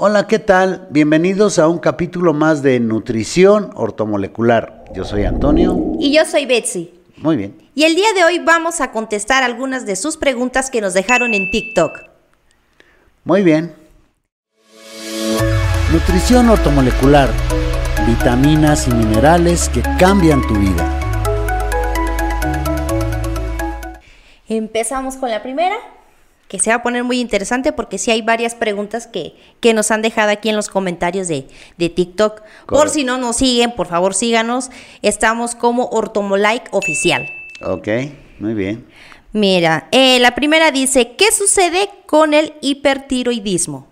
Hola, ¿qué tal? Bienvenidos a un capítulo más de Nutrición Ortomolecular. Yo soy Antonio. Y yo soy Betsy. Muy bien. Y el día de hoy vamos a contestar algunas de sus preguntas que nos dejaron en TikTok. Muy bien. Nutrición ortomolecular. Vitaminas y minerales que cambian tu vida. Empezamos con la primera, que se va a poner muy interesante porque sí hay varias preguntas que, que nos han dejado aquí en los comentarios de, de TikTok. Por si no nos siguen, por favor síganos. Estamos como Ortomolike Oficial. Ok, muy bien. Mira, eh, la primera dice, ¿qué sucede con el hipertiroidismo?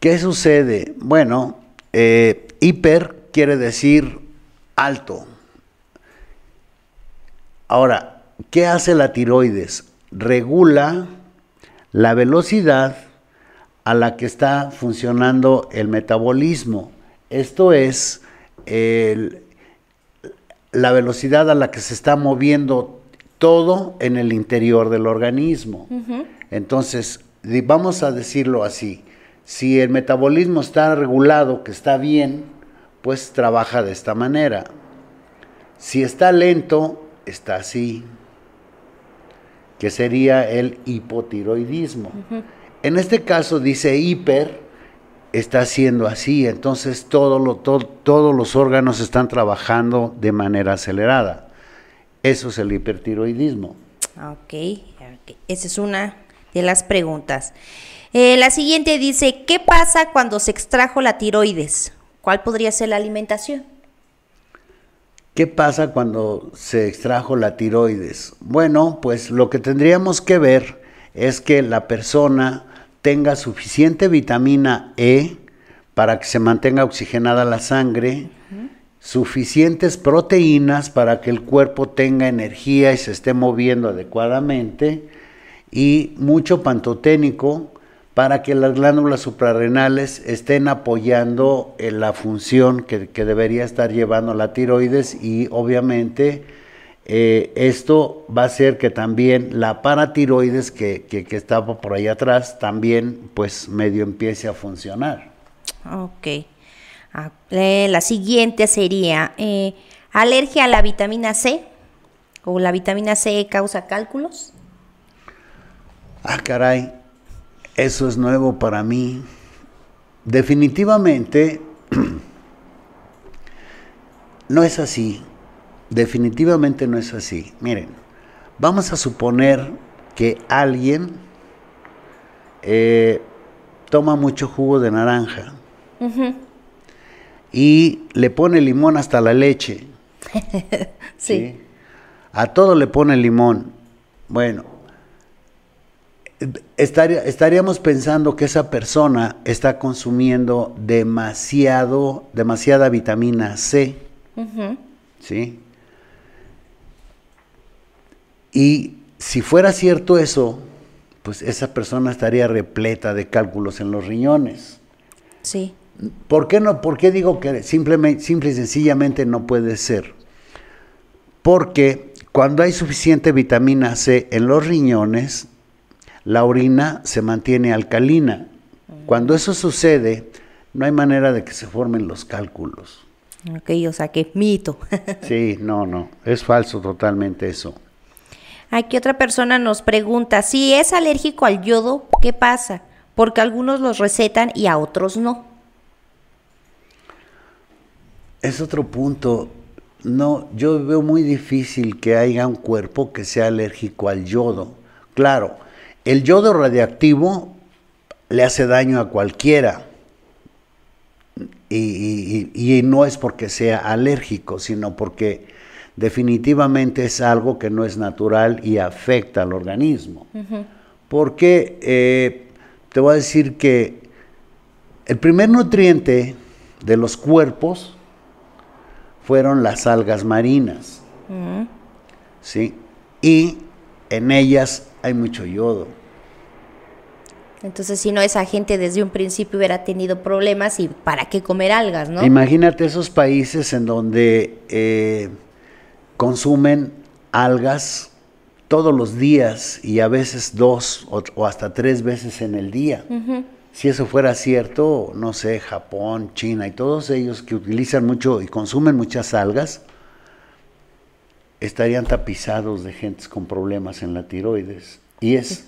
¿Qué sucede? Bueno, eh, hiper quiere decir alto. Ahora, ¿qué hace la tiroides? Regula la velocidad a la que está funcionando el metabolismo. Esto es el- la velocidad a la que se está moviendo todo en el interior del organismo. Entonces, vamos a decirlo así, si el metabolismo está regulado, que está bien, pues trabaja de esta manera. Si está lento, está así, que sería el hipotiroidismo. En este caso dice hiper, está haciendo así, entonces todo lo- to- todos los órganos están trabajando de manera acelerada. Eso es el hipertiroidismo. Ok, ok, esa es una de las preguntas. Eh, la siguiente dice, ¿qué pasa cuando se extrajo la tiroides? ¿Cuál podría ser la alimentación? ¿Qué pasa cuando se extrajo la tiroides? Bueno, pues lo que tendríamos que ver es que la persona tenga suficiente vitamina E para que se mantenga oxigenada la sangre, suficientes proteínas para que el cuerpo tenga energía y se esté moviendo adecuadamente, y mucho pantoténico para que las glándulas suprarrenales estén apoyando en la función que, que debería estar llevando la tiroides y obviamente eh, esto va a hacer que también la paratiroides que, que, que estaba por ahí atrás también pues medio empiece a funcionar. Ok. Ah, eh, la siguiente sería, eh, ¿alergia a la vitamina C? ¿O la vitamina C causa cálculos? Ah, caray, eso es nuevo para mí. Definitivamente no es así. Definitivamente no es así. Miren, vamos a suponer que alguien eh, toma mucho jugo de naranja y le pone limón hasta la leche. Sí. A todo le pone limón. Bueno, estaría- estaríamos pensando que esa persona está consumiendo demasiado, demasiada vitamina C. ¿Sí? Y si fuera cierto eso, pues esa persona estaría repleta de cálculos en los riñones. Sí. ¿Por qué no? ¿Por qué digo que simplemente, simple y sencillamente no puede ser? Porque cuando hay suficiente vitamina C en los riñones, la orina se mantiene alcalina. Cuando eso sucede, no hay manera de que se formen los cálculos. Ok, o sea que mito. Sí, no, no, es falso totalmente eso. Aquí otra persona nos pregunta, si es alérgico al yodo, ¿qué pasa? Porque algunos los recetan y a otros no. Es otro punto. No, yo veo muy difícil que haya un cuerpo que sea alérgico al yodo. Claro, el yodo radiactivo le hace daño a cualquiera. Y, y- y- y no es porque sea alérgico, sino porque definitivamente es algo que no es natural y afecta al organismo. Porque eh, te voy a decir que el primer nutriente de los cuerpos fueron las algas marinas. ¿sí? Y en ellas hay mucho yodo. Entonces, si no, esa gente desde un principio hubiera tenido problemas y para qué comer algas, ¿no? Imagínate esos países en donde eh, consumen algas todos los días y a veces dos o, o hasta tres veces en el día. si eso fuera cierto, no sé, Japón, China y todos ellos que utilizan mucho y consumen muchas algas, estarían tapizados de gentes con problemas en la tiroides. Y es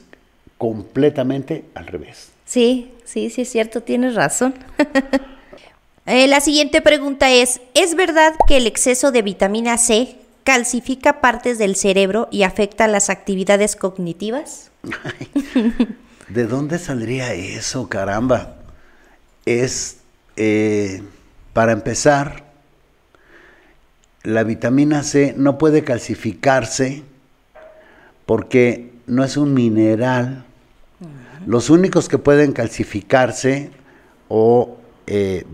completamente al revés. Sí, sí, sí es cierto, tienes razón. Eh, la siguiente pregunta es, ¿es verdad que el exceso de vitamina C calcifica partes del cerebro y afecta las actividades cognitivas? ¿De dónde saldría eso, caramba? Es, eh, para empezar, la vitamina C no puede calcificarse porque no es un mineral. Los únicos que pueden calcificarse o eh,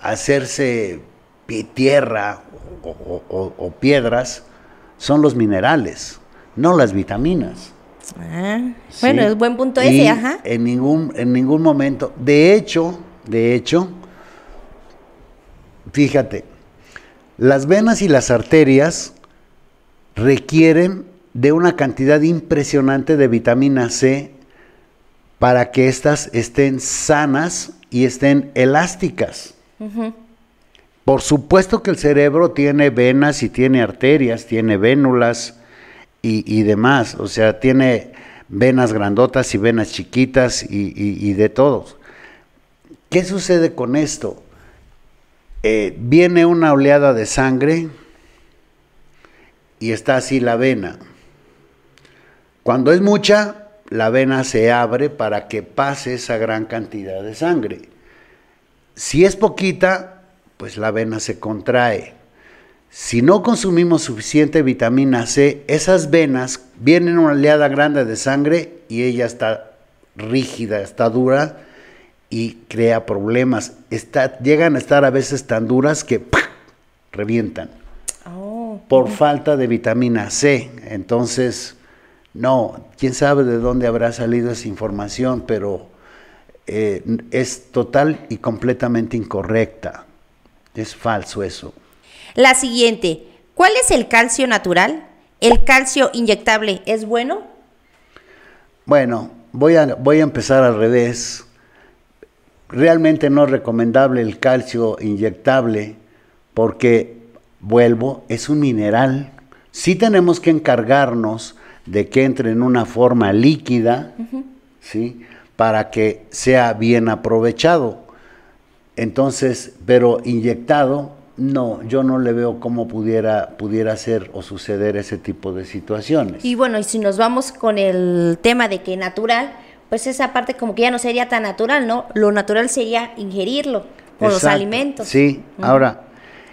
hacerse tierra o, piedras son los minerales, no las vitaminas. Ah, bueno, es buen punto ese, ajá. En ningún, en ningún momento, de hecho, de hecho, fíjate, las venas y las arterias requieren de una cantidad impresionante de vitamina C para que éstas estén sanas y estén elásticas. Por supuesto que el cerebro tiene venas y tiene arterias, tiene vénulas y, demás, o sea, tiene venas grandotas y venas chiquitas y, de todos. ¿Qué sucede con esto? Eh, viene una oleada de sangre y está así la vena. Cuando es mucha, la vena se abre para que pase esa gran cantidad de sangre. Si es poquita, pues la vena se contrae. Si no consumimos suficiente vitamina C, esas venas vienen una oleada grande de sangre y ella está rígida, está dura y crea problemas. Está, llegan a estar a veces tan duras que revientan oh, por falta de vitamina C. Entonces, no, quién sabe de dónde habrá salido esa información, pero eh, es total y completamente incorrecta. Es falso eso. La siguiente, ¿cuál es el calcio natural? ¿El calcio inyectable es bueno? Bueno, voy a, voy a empezar al revés. Realmente no es recomendable el calcio inyectable porque, vuelvo, es un mineral. Sí tenemos que encargarnos de que entre en una forma líquida, ¿sí? para que sea bien aprovechado. Entonces, pero inyectado, no, yo no le veo cómo pudiera, pudiera ser o suceder ese tipo de situaciones. Y bueno, y si nos vamos con el tema de que natural, pues esa parte como que ya no sería tan natural, ¿no? Lo natural sería ingerirlo con los alimentos. Sí, ahora,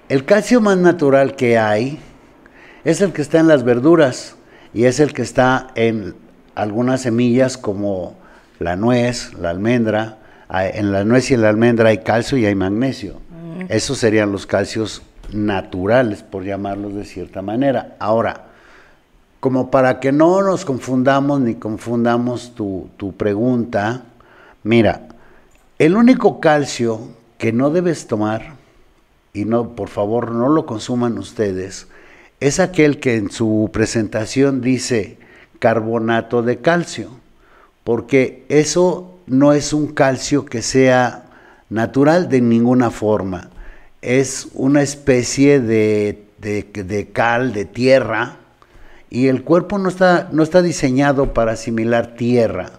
el calcio más natural que hay es el que está en las verduras y es el que está en algunas semillas como la nuez, la almendra. En la nuez y en la almendra hay calcio y hay magnesio. Mm. Esos serían los calcios naturales, por llamarlos de cierta manera. Ahora, como para que no nos confundamos ni confundamos tu, tu pregunta, mira, el único calcio que no debes tomar, y no, por favor, no lo consuman ustedes, es aquel que en su presentación dice carbonato de calcio porque eso no es un calcio que sea natural de ninguna forma. Es una especie de, cal, de tierra, y el cuerpo no está, no está diseñado para asimilar tierra.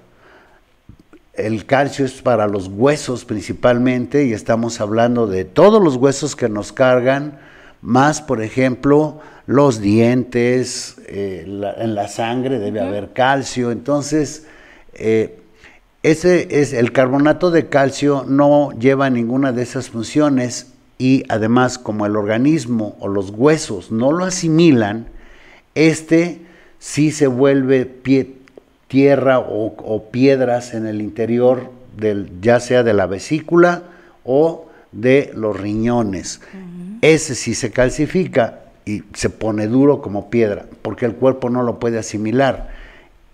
El calcio es para los huesos principalmente, y estamos hablando de todos los huesos que nos cargan, más, por ejemplo, los dientes, eh, en la sangre debe haber calcio. Entonces, eh, ese es el carbonato de calcio no lleva ninguna de esas funciones y además como el organismo o los huesos no lo asimilan, este sí se vuelve tierra o, piedras en el interior del, ya sea de la vesícula o de los riñones. Ese sí se calcifica y se pone duro como piedra porque el cuerpo no lo puede asimilar.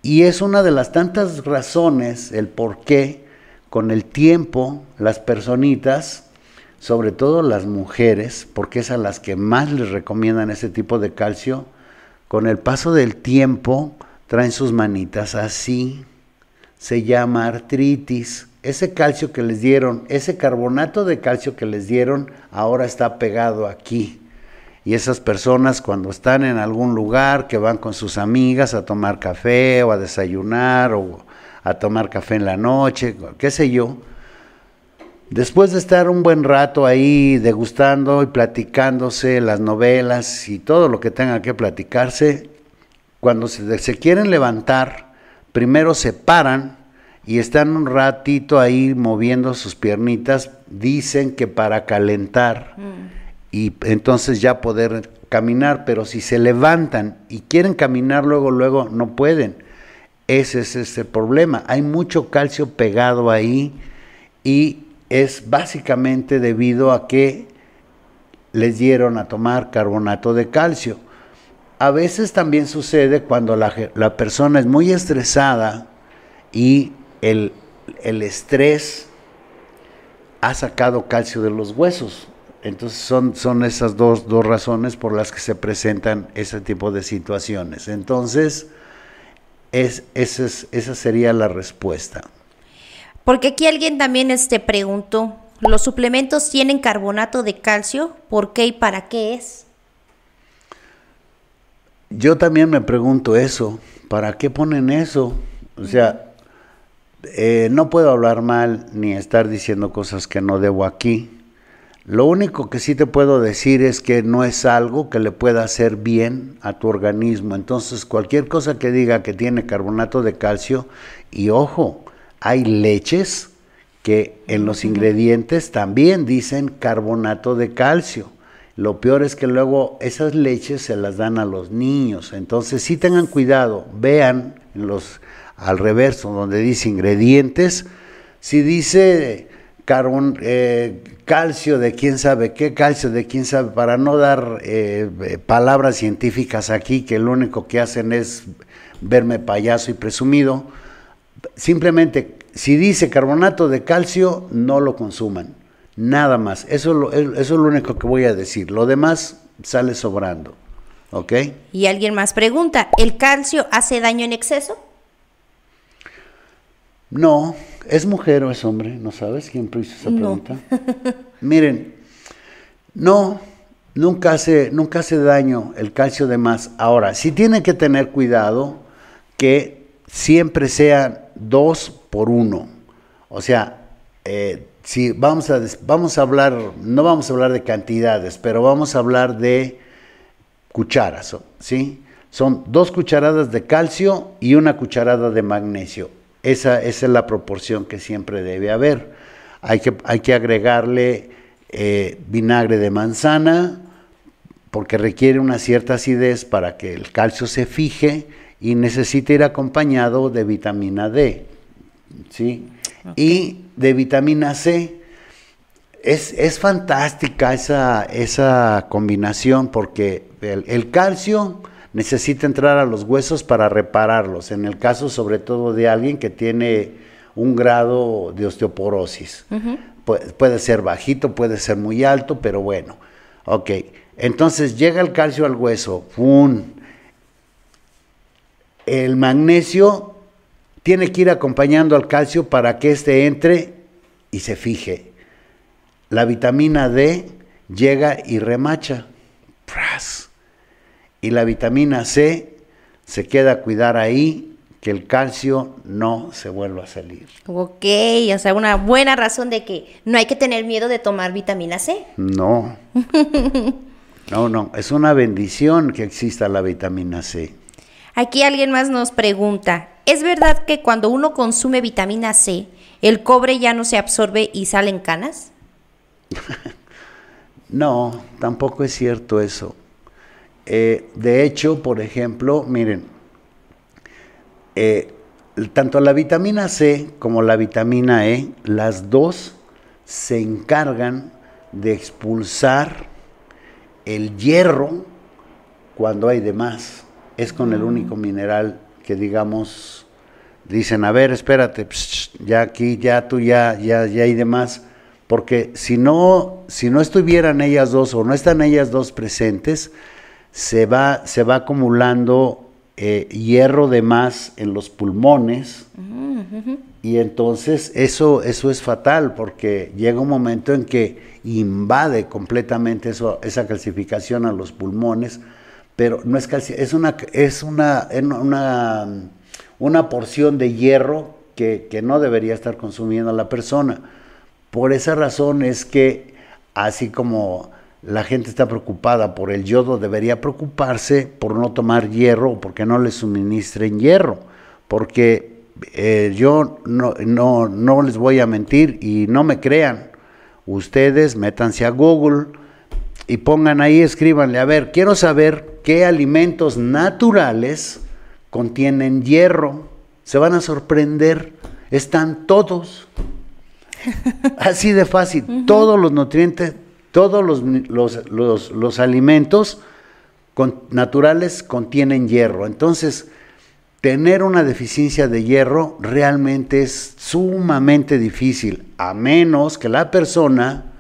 Y es una de las tantas razones, el por qué, con el tiempo, las personitas, sobre todo las mujeres, porque es a las que más les recomiendan ese tipo de calcio, con el paso del tiempo traen sus manitas así, se llama artritis, ese calcio que les dieron, ese carbonato de calcio que les dieron, ahora está pegado aquí. Y esas personas cuando están en algún lugar, que van con sus amigas a tomar café o a desayunar o a tomar café en la noche, qué sé yo, después de estar un buen rato ahí degustando y platicándose las novelas y todo lo que tenga que platicarse, cuando se, se quieren levantar, primero se paran y están un ratito ahí moviendo sus piernitas, dicen que para calentar. Mm y entonces ya poder caminar, pero si se levantan y quieren caminar luego, luego no pueden. Ese es ese problema. Hay mucho calcio pegado ahí y es básicamente debido a que les dieron a tomar carbonato de calcio. A veces también sucede cuando la, la persona es muy estresada y el, el estrés ha sacado calcio de los huesos. Entonces son, son esas dos, dos razones por las que se presentan ese tipo de situaciones. Entonces, es, esa, es, esa sería la respuesta. Porque aquí alguien también este, preguntó, ¿los suplementos tienen carbonato de calcio? ¿Por qué y para qué es? Yo también me pregunto eso, ¿para qué ponen eso? O sea, eh, no puedo hablar mal ni estar diciendo cosas que no debo aquí, lo único que sí te puedo decir es que no es algo que le pueda hacer bien a tu organismo. Entonces, cualquier cosa que diga que tiene carbonato de calcio, y ojo, hay leches que en los ingredientes también dicen carbonato de calcio. Lo peor es que luego esas leches se las dan a los niños. Entonces, sí tengan cuidado, vean los al reverso donde dice ingredientes, si dice carbon, eh, calcio de quién sabe qué, calcio de quién sabe, para no dar eh, palabras científicas aquí que lo único que hacen es verme payaso y presumido. Simplemente, si dice carbonato de calcio, no lo consuman. Nada más. Eso, eso es lo único que voy a decir. Lo demás sale sobrando. ¿Ok? Y alguien más pregunta, ¿el calcio hace daño en exceso? No, ¿Es mujer o es hombre? ¿No sabes quién hizo esa pregunta? Miren, no, nunca hace, nunca hace daño el calcio de más. Ahora, sí tienen que tener cuidado que siempre sean dos por uno. O sea, eh, si vamos a, vamos a hablar, no vamos a hablar de cantidades, pero vamos a hablar de cucharas, ¿sí? Son dos cucharadas de calcio y una cucharada de magnesio. Esa, es la proporción que siempre debe haber. Hay que, hay que agregarle eh, vinagre de manzana, porque requiere una cierta acidez para que el calcio se fije y necesita ir acompañado de vitamina D. ¿sí? Y de vitamina C. Es, es fantástica esa, esa, combinación porque el, el calcio necesita entrar a los huesos para repararlos, en el caso sobre todo de alguien que tiene un grado de osteoporosis. puede ser bajito, puede ser muy alto, pero bueno. Ok, entonces llega el calcio al hueso, ¡pum! El magnesio tiene que ir acompañando al calcio para que éste entre y se fije. La vitamina D llega y remacha. ¡Pras! Y la vitamina C se queda a cuidar ahí que el calcio no se vuelva a salir. Ok, o sea, una buena razón de que no hay que tener miedo de tomar vitamina C. No. no, no, es una bendición que exista la vitamina C. Aquí alguien más nos pregunta, ¿es verdad que cuando uno consume vitamina C, el cobre ya no se absorbe y salen canas? no, tampoco es cierto eso. Eh, de hecho, por ejemplo, miren, eh, tanto la vitamina C como la vitamina E, las dos se encargan de expulsar el hierro cuando hay de más. Es con el único mm. mineral que digamos, dicen, a ver, espérate, ya aquí, ya tú, ya, ya, ya hay de más. Porque si no, si no estuvieran ellas dos o no están ellas dos presentes, se va, se va acumulando eh, hierro de más en los pulmones. Y entonces eso, eso es fatal porque llega un momento en que invade completamente eso, esa calcificación a los pulmones, pero no es es una, es una, una, una porción de hierro que, que no debería estar consumiendo la persona. Por esa razón es que así como la gente está preocupada por el yodo, debería preocuparse por no tomar hierro o porque no le suministren hierro, porque eh, yo no, no, no les voy a mentir y no me crean. Ustedes métanse a Google y pongan ahí, escríbanle, a ver, quiero saber qué alimentos naturales contienen hierro. Se van a sorprender, están todos. Así de fácil, todos los nutrientes todos los, alimentos naturales contienen hierro. Entonces, tener una deficiencia de hierro realmente es sumamente difícil, a menos que la persona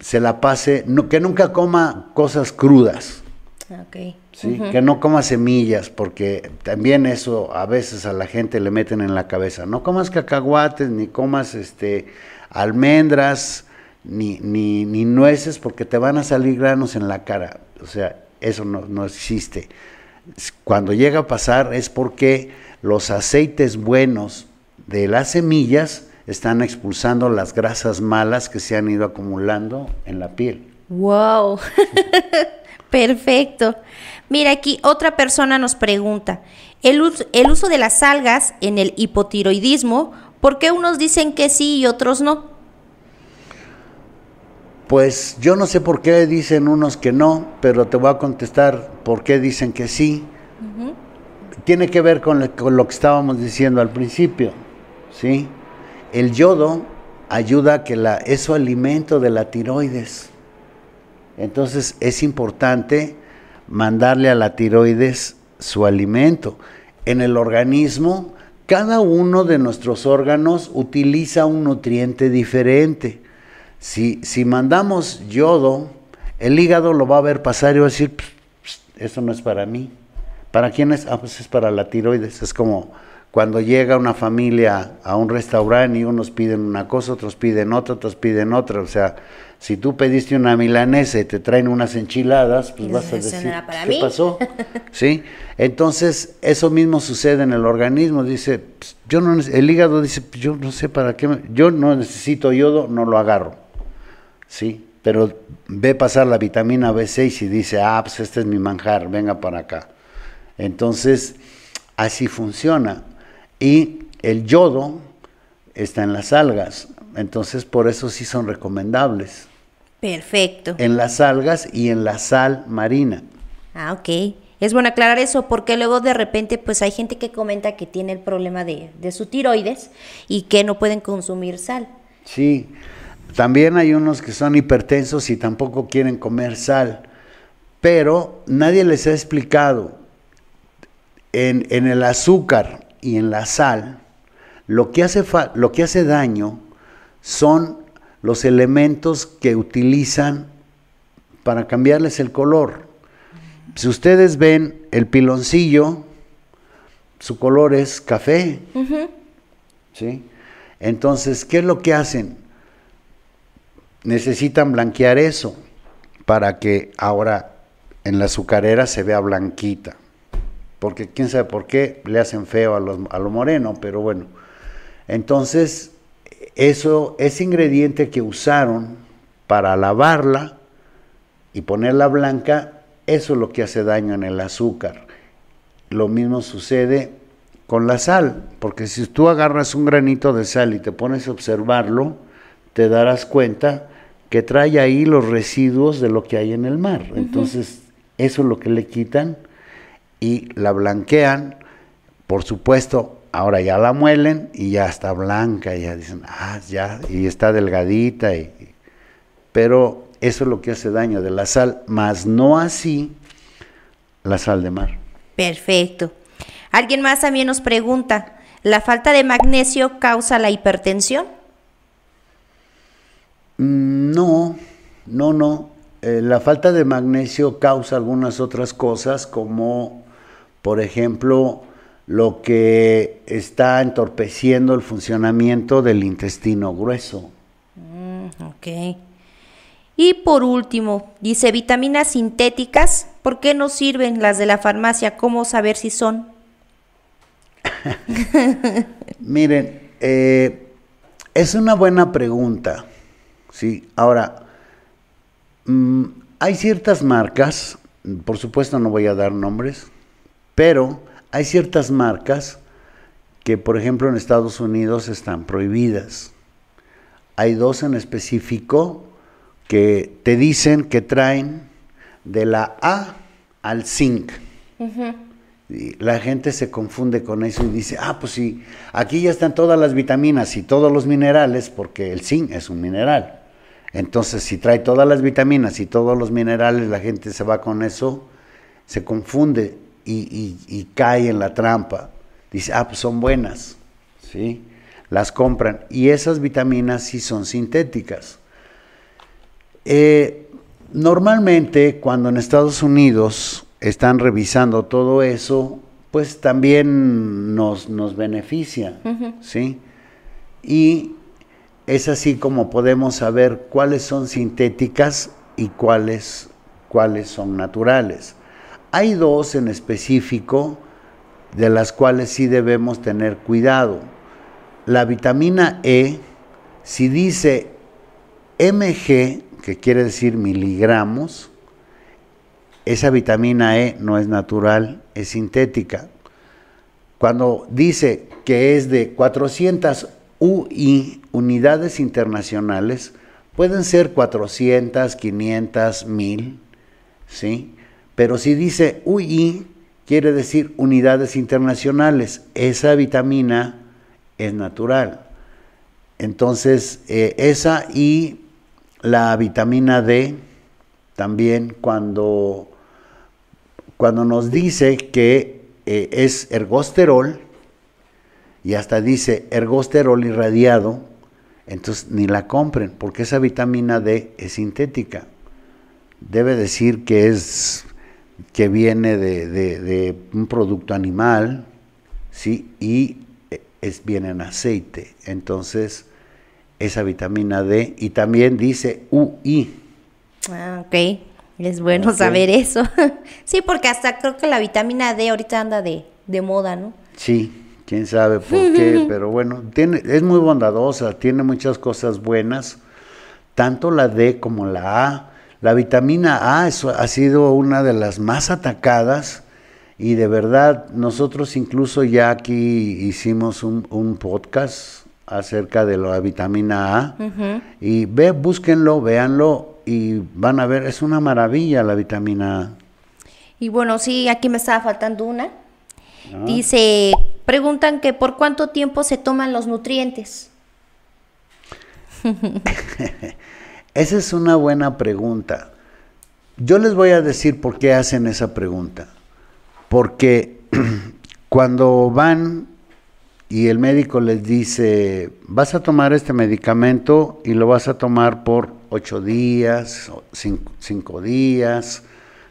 se la pase, que nunca coma cosas crudas. Que no coma semillas, porque también eso a veces a la gente le meten en la cabeza. No comas cacahuates, ni comas este, almendras, ni, ni, ni, nueces porque te van a salir granos en la cara. O sea, eso no, no existe. Cuando llega a pasar es porque los aceites buenos de las semillas están expulsando las grasas malas que se han ido acumulando en la piel. ¡Wow! Perfecto. Mira, aquí otra persona nos pregunta, el el uso de las algas en el hipotiroidismo, ¿por qué unos dicen que sí y otros no? Pues yo no sé por qué dicen unos que no, pero te voy a contestar por qué dicen que sí. Tiene que ver con, lo que estábamos diciendo al principio, ¿sí? El yodo ayuda a que la, es su alimento de la tiroides. Entonces es importante mandarle a la tiroides su alimento. En el organismo, cada uno de nuestros órganos utiliza un nutriente diferente. Si, si mandamos yodo, el hígado lo va a ver pasar y va a decir, eso no es para mí. ¿Para quién es? Ah, pues es para la tiroides. Es como cuando llega una familia a un restaurante y unos piden una cosa, otros piden otra, otros piden otra. O sea, si tú pediste una milanesa y te traen unas enchiladas, pues vas a decir, ¿qué pasó? ¿Sí? Entonces, eso mismo sucede en el organismo. Dice, yo no, el hígado dice, yo no sé para qué, yo no necesito yodo, no lo agarro. ¿Sí? Pero ve pasar la vitamina B6 y dice, ah, pues este es mi manjar, venga para acá. Entonces, así funciona. Y el yodo está en las algas, entonces por eso sí son recomendables. Perfecto. En las algas y en la sal marina. Ah, ok. Es bueno aclarar eso porque luego de repente pues hay gente que comenta que tiene el problema de, de su tiroides y que no pueden consumir sal. Sí, también hay unos que son hipertensos y tampoco quieren comer sal, pero nadie les ha explicado en, el azúcar y en la sal, lo que, hace lo que hace daño son los elementos que utilizan para cambiarles el color. Si ustedes ven el piloncillo, su color es café. ¿sí? Entonces, ¿qué es lo que hacen? Necesitan blanquear eso para que ahora en la azucarera se vea blanquita. Porque quién sabe por qué le hacen feo a, a lo moreno, pero bueno. Entonces, eso, ese ingrediente que usaron para lavarla y ponerla blanca, eso es lo que hace daño en el azúcar. Lo mismo sucede con la sal, porque si tú agarras un granito de sal y te pones a observarlo, te darás cuenta que trae ahí los residuos de lo que hay en el mar. Entonces, eso es lo que le quitan y la blanquean. Por supuesto, ahora ya la muelen y ya está blanca, ya dicen, ah, ya, y está delgadita. Y, pero eso es lo que hace daño de la sal, más no así la sal de mar. Perfecto. Alguien más también nos pregunta, ¿la falta de magnesio causa la hipertensión? Mm, no, no, no. Eh, la falta de magnesio causa algunas otras cosas como por ejemplo, lo que está entorpeciendo el funcionamiento del intestino grueso. Mm, ok. Y por último, dice vitaminas sintéticas, ¿por qué no sirven las de la farmacia? ¿Cómo saber si son? Miren, eh, es una buena pregunta. Sí, ahora, mm, hay ciertas marcas, por supuesto no voy a dar nombres, pero hay ciertas marcas que, por ejemplo, en Estados Unidos están prohibidas. Hay dos en específico que te dicen que traen de la A al zinc. y la gente se confunde con eso y dice, ah, pues sí, aquí ya están todas las vitaminas y todos los minerales, porque el zinc es un mineral. Entonces, si trae todas las vitaminas y todos los minerales, la gente se va con eso, se confunde y, cae en la trampa. Dice, ah, pues son buenas, ¿sí? Las compran. Y esas vitaminas sí son sintéticas. Eh, normalmente, cuando en Estados Unidos están revisando todo eso, pues también nos, nos beneficia, ¿sí? Y es así como podemos saber cuáles son sintéticas y cuáles, cuáles son naturales. Hay dos en específico de las cuales sí debemos tener cuidado. La vitamina E, si dice mg, que quiere decir miligramos, esa vitamina E no es natural, es sintética. Cuando dice que es de 400 UI, unidades internacionales, pueden ser 400, 500, 1000, ¿sí? Pero si dice UI, quiere decir unidades internacionales. Esa vitamina es natural. Entonces, eh, esa y la vitamina D, también cuando, cuando nos dice que eh, es ergosterol, y hasta dice ergosterol irradiado, entonces ni la compren, porque esa vitamina D es sintética. Debe decir que es que viene de, un producto animal, ¿sí? Y es, viene en aceite. Entonces, esa vitamina D, y también dice UI. Ah, ok. Es bueno saber eso. sí, porque hasta creo que la vitamina D ahorita anda de, de moda, ¿no? Sí, quién sabe por qué, pero bueno, tiene, es muy bondadosa, tiene muchas cosas buenas, tanto la D como la A la vitamina A ha sido una de las más atacadas y de verdad nosotros incluso ya aquí hicimos un, podcast acerca de la vitamina A y ve, búsquenlo, véanlo y van a ver, es una maravilla la vitamina A. Y bueno, sí, aquí me estaba faltando una. Ah. Dice, preguntan que por cuánto tiempo se toman los nutrientes. Esa es una buena pregunta. Yo les voy a decir por qué hacen esa pregunta. Porque cuando van y el médico les dice, vas a tomar este medicamento y lo vas a tomar por ocho días, cinco, días,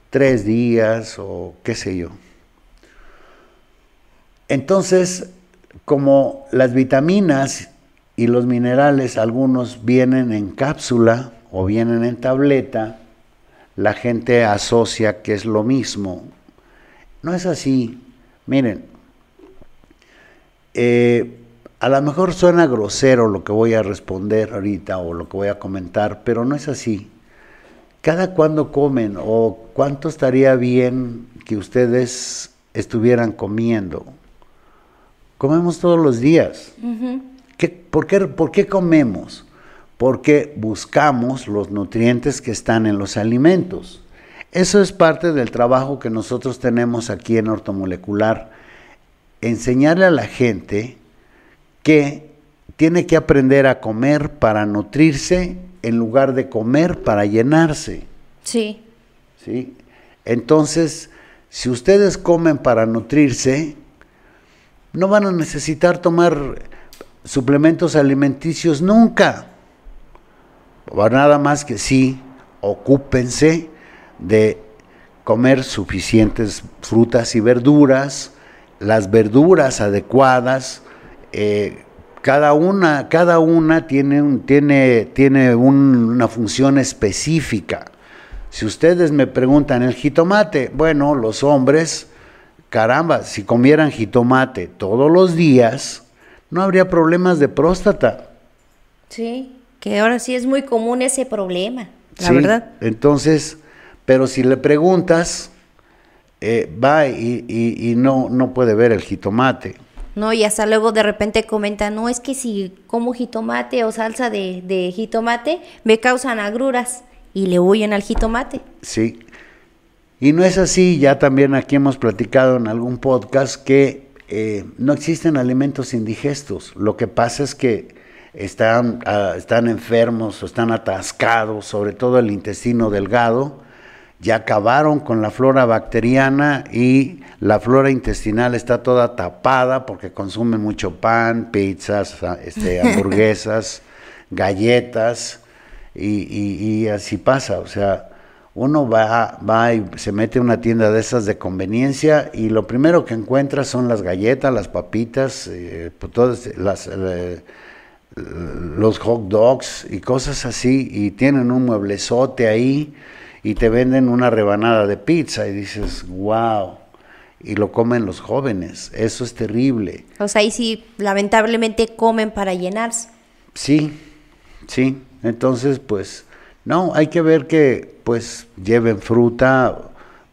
tres días o qué sé yo. Entonces, como las vitaminas y los minerales, algunos vienen en cápsula o vienen en tableta, la gente asocia que es lo mismo. No es así. Miren, eh, a lo mejor suena grosero lo que voy a responder ahorita o lo que voy a comentar, pero no es así. Cada cuando comen o cuánto estaría bien que ustedes estuvieran comiendo. Comemos todos los días por, qué, ¿Por qué comemos? Porque buscamos los nutrientes que están en los alimentos. Eso es parte del trabajo que nosotros tenemos aquí en ortomolecular. Enseñarle a la gente que tiene que aprender a comer para nutrirse en lugar de comer para llenarse. Sí. ¿Sí? Entonces, si ustedes comen para nutrirse, no van a necesitar tomar suplementos alimenticios nunca. Nada más que sí, ocúpense de comer suficientes frutas y verduras, las verduras adecuadas, eh, cada una, cada una tiene, tiene, tiene una función específica. Si ustedes me preguntan el jitomate, bueno, los hombres, caramba, si comieran jitomate todos los días, no habría problemas de próstata. Sí, que ahora sí es muy común ese problema, la verdad. Entonces, pero si le preguntas, eh, va y, y, no, no puede ver el jitomate. No, y hasta luego de repente comenta, no, es que si como jitomate o salsa de, de jitomate, me causan agruras y le huyen al jitomate. Sí. Y no es así, ya también aquí hemos platicado en algún podcast que eh, no existen alimentos indigestos. Lo que pasa es que están, ah, están enfermos o están atascados, sobre todo el intestino delgado, ya acabaron con la flora bacteriana y la flora intestinal está toda tapada porque consumen mucho pan, pizzas, este, hamburguesas, galletas y, así pasa. O sea, uno va, va y se mete a una tienda de esas de conveniencia y lo primero que encuentra son las galletas, las papitas, eh, pues, todas las... Eh, los hot dogs y cosas así, y tienen un mueblezote ahí, y te venden una rebanada de pizza y dices, wow, y lo comen los jóvenes, eso es terrible. O sea, ahí sí, lamentablemente comen para llenarse. Sí, sí, entonces pues, no, hay que ver que pues lleven fruta,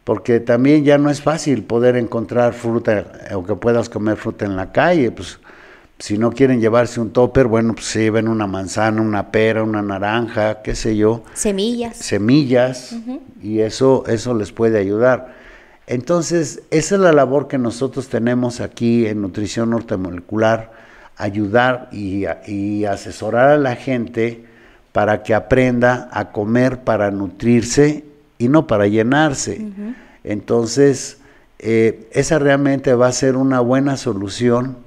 porque también ya no es fácil poder encontrar fruta o que puedas comer fruta en la calle, pues si no quieren llevarse un topper, bueno, pues se lleven una manzana, una pera, una naranja, qué sé yo. Semillas. Semillas, y eso, eso les puede ayudar. Entonces, esa es la labor que nosotros tenemos aquí en Nutrición Nortemolecular, ayudar y, y asesorar a la gente para que aprenda a comer para nutrirse y no para llenarse. Entonces, eh, esa realmente va a ser una buena solución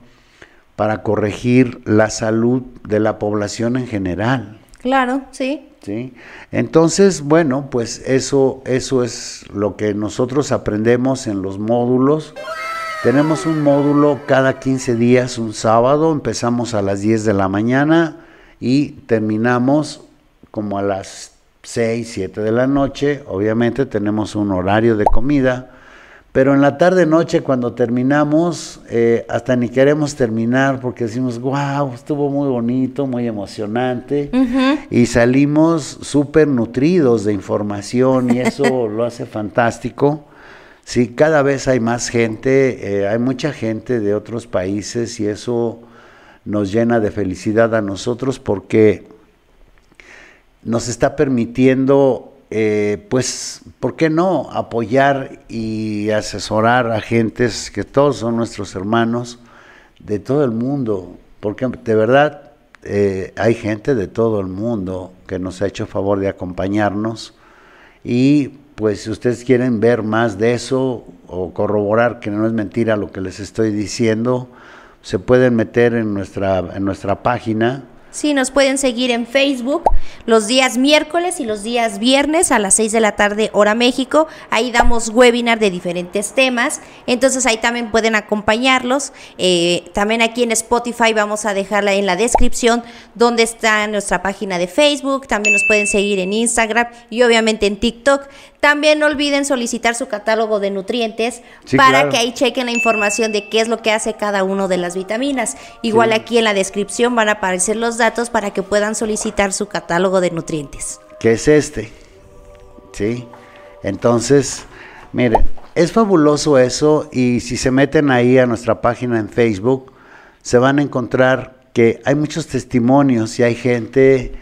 para corregir la salud de la población en general. Claro, sí. ¿Sí? Entonces, bueno, pues eso, eso es lo que nosotros aprendemos en los módulos. Tenemos un módulo cada 15 días, un sábado, empezamos a las 10 de la mañana y terminamos como a las 6, 7 de la noche. Obviamente tenemos un horario de comida pero en la tarde noche cuando terminamos, eh, hasta ni queremos terminar porque decimos, wow, estuvo muy bonito, muy emocionante. Y salimos súper nutridos de información y eso lo hace fantástico. Sí, cada vez hay más gente, eh, hay mucha gente de otros países y eso nos llena de felicidad a nosotros porque nos está permitiendo eh, pues, ¿por qué no apoyar y asesorar a gentes que todos son nuestros hermanos de todo el mundo? Porque de verdad eh, hay gente de todo el mundo que nos ha hecho favor de acompañarnos y pues si ustedes quieren ver más de eso o corroborar que no es mentira lo que les estoy diciendo, se pueden meter en nuestra, en nuestra página Sí, nos pueden seguir en Facebook los días miércoles y los días viernes a las 6 de la tarde hora México. Ahí damos webinar de diferentes temas. Entonces ahí también pueden acompañarlos. Eh, también aquí en Spotify vamos a dejarla en la descripción donde está nuestra página de Facebook. También nos pueden seguir en Instagram y obviamente en TikTok. También no olviden solicitar su catálogo de nutrientes para que ahí chequen la información de qué es lo que hace cada uno de las vitaminas. Igual aquí en la descripción van a aparecer los datos para que puedan solicitar su catálogo de nutrientes. ¿Qué es este? Sí. Entonces, miren, es fabuloso eso y si se meten ahí a nuestra página en Facebook, se van a encontrar que hay muchos testimonios y hay gente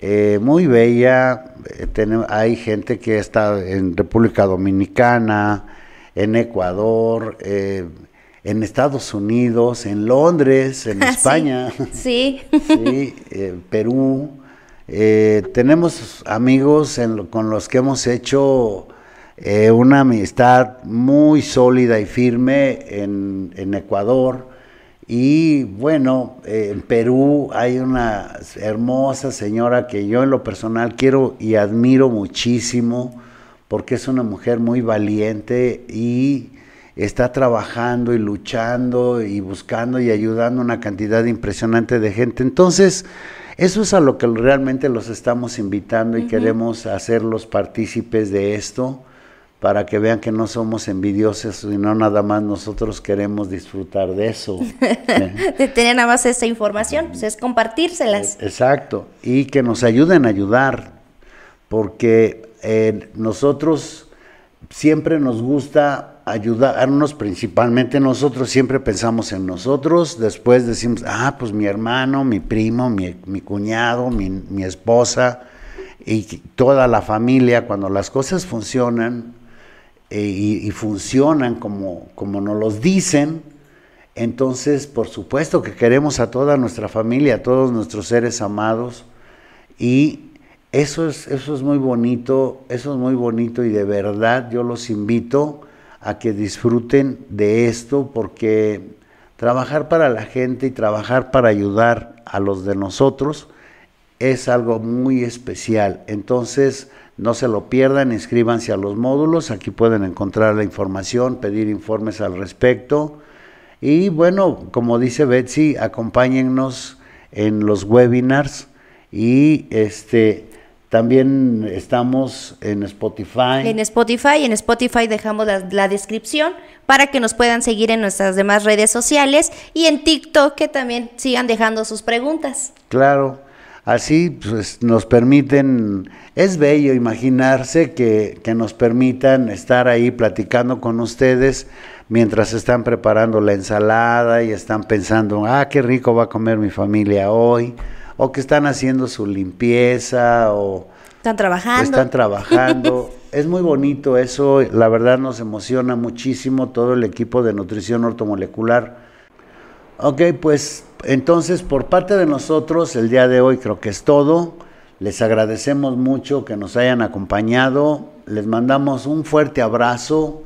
eh, muy bella. Eh, hay gente que está en República Dominicana, en Ecuador, eh, en Estados Unidos, en Londres, en España, sí, sí Perú. tenemos amigos con los que hemos hecho una amistad muy sólida y firme en, en Ecuador. Y bueno, eh, en Perú hay una hermosa señora que yo en lo personal quiero y admiro muchísimo porque es una mujer muy valiente y está trabajando y luchando y buscando y ayudando a una cantidad impresionante de gente. Entonces, eso es a lo que realmente los estamos invitando y queremos hacerlos partícipes de esto para que vean que no somos envidiosos y no nada más nosotros queremos disfrutar de eso. de tener nada más esta información, pues es compartírselas. Exacto, y que nos ayuden a ayudar, porque eh, nosotros siempre nos gusta ayudarnos, principalmente nosotros, siempre pensamos en nosotros, después decimos, ah, pues mi hermano, mi primo, mi, cuñado, mi, mi esposa y toda la familia, cuando las cosas funcionan, eh, y, funcionan como, como nos los dicen, entonces por supuesto que queremos a toda nuestra familia, a todos nuestros seres amados y eso es, eso es muy bonito, eso es muy bonito y de verdad yo los invito a que disfruten de esto porque trabajar para la gente y trabajar para ayudar a los de nosotros es algo muy especial. Entonces, no se lo pierdan, inscríbanse a los módulos, aquí pueden encontrar la información, pedir informes al respecto. Y bueno, como dice Betsy, acompáñennos en los webinars y este también estamos en Spotify. En Spotify, en Spotify dejamos la, la, descripción para que nos puedan seguir en nuestras demás redes sociales y en TikTok que también sigan dejando sus preguntas. Claro. Así pues, nos permiten, es bello imaginarse que, nos permitan estar ahí platicando con ustedes mientras están preparando la ensalada y están pensando, ah, qué rico va a comer mi familia hoy, o que están haciendo su limpieza, o están trabajando. Están trabajando. es muy bonito eso, la verdad nos emociona muchísimo todo el equipo de nutrición ortomolecular. Ok, pues entonces, por parte de nosotros, el día de hoy creo que es todo. Les agradecemos mucho que nos hayan acompañado. Les mandamos un fuerte abrazo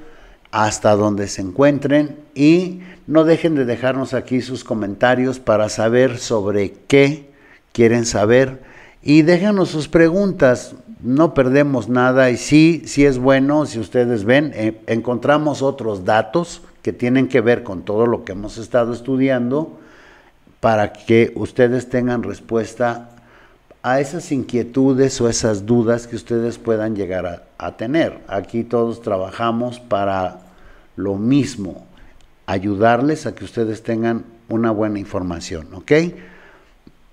hasta donde se encuentren y no dejen de dejarnos aquí sus comentarios para saber sobre qué quieren saber y déjenos sus preguntas. No perdemos nada y sí, sí es bueno, si ustedes ven, eh, encontramos otros datos que tienen que ver con todo lo que hemos estado estudiando para que ustedes tengan respuesta a esas inquietudes o esas dudas que ustedes puedan llegar a, tener. Aquí todos trabajamos para lo mismo, ayudarles a que ustedes tengan una buena información, ¿ok?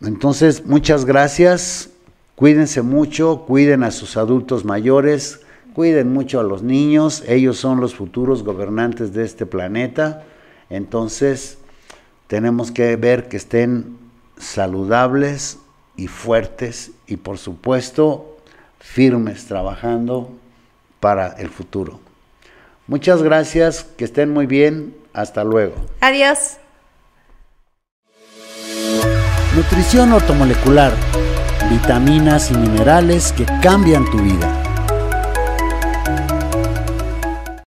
Entonces, muchas gracias, cuídense mucho, cuiden a sus adultos mayores, cuiden mucho a los niños, ellos son los futuros gobernantes de este planeta, entonces tenemos que ver que estén saludables y fuertes y por supuesto firmes trabajando para el futuro. Muchas gracias, que estén muy bien, hasta luego. Adiós. Nutrición ortomolecular, vitaminas y minerales que cambian tu vida.